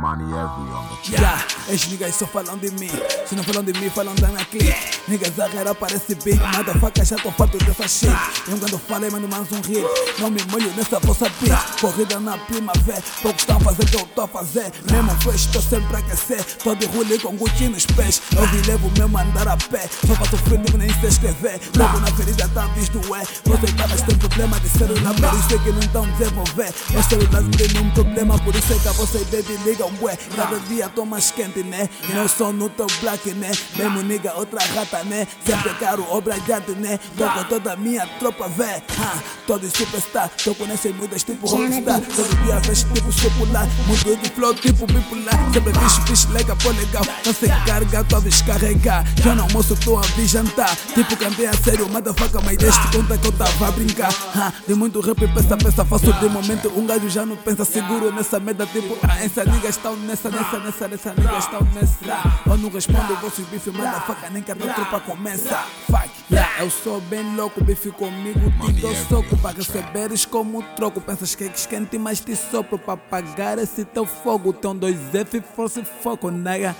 Money every on the track. Yeah, esses niggas só falam de mim. Se não falam de mim, falam da minha clique. Niggas arreira parece big. Manda faca, já tô farto dessa shit. Eu quando falei, mando mais um hit. Não me molho nessa vossa bitch. Corrida na primavera. Poucos estão a fazer o que eu tô a fazer. Mesmo fresh, tô sempre a aquecer. Tô de rolê com Gucci nos pés. Eu vi levo mesmo a andar a pé. Só faço frio, nem sei escrever. Logo na ferida tá visto, é. Vocês caras têm problema de celular, por isso é que não estão desenvolver. Os celulares não têm nenhum problema, por isso é que vocês baby ligam, ué. Cada dia tô mais quente, né? E não sou no teu black, né? Mesmo nigga, outra rata, né? Sempre caro, obra gigante, né? Tô com toda a minha tropa, vé. Ha, todos superstar, tô com essas mudas tipo rockstar. Todo dia vejo tipo chocolate, mudo de flow tipo bipolar. Sempre bicho, bicho, legal, pô, legal. Não se carga, tô a descarregar. Já no almoço, tô a vir jantar. Tipo, cantei a sério, motherfucker, mas deste conta que eu tava a brincar. Ha, de muito rap, peça, peça, faço de momento. Um gajo já não pensa seguro nessa merda, tipo, ah, essa nigga estão nessa, nessa, nessa, nessa, nigga estão nessa. Eu não respondo vossos bife, motherfucker, nem que a tropa começa. Fuck, yeah, eu sou bem louco, bife comigo, te dou soco para receberes como troco. Pensas que é esquente, mas te sopro para apagar esse teu fogo. Teu 2F, força e foco, nega.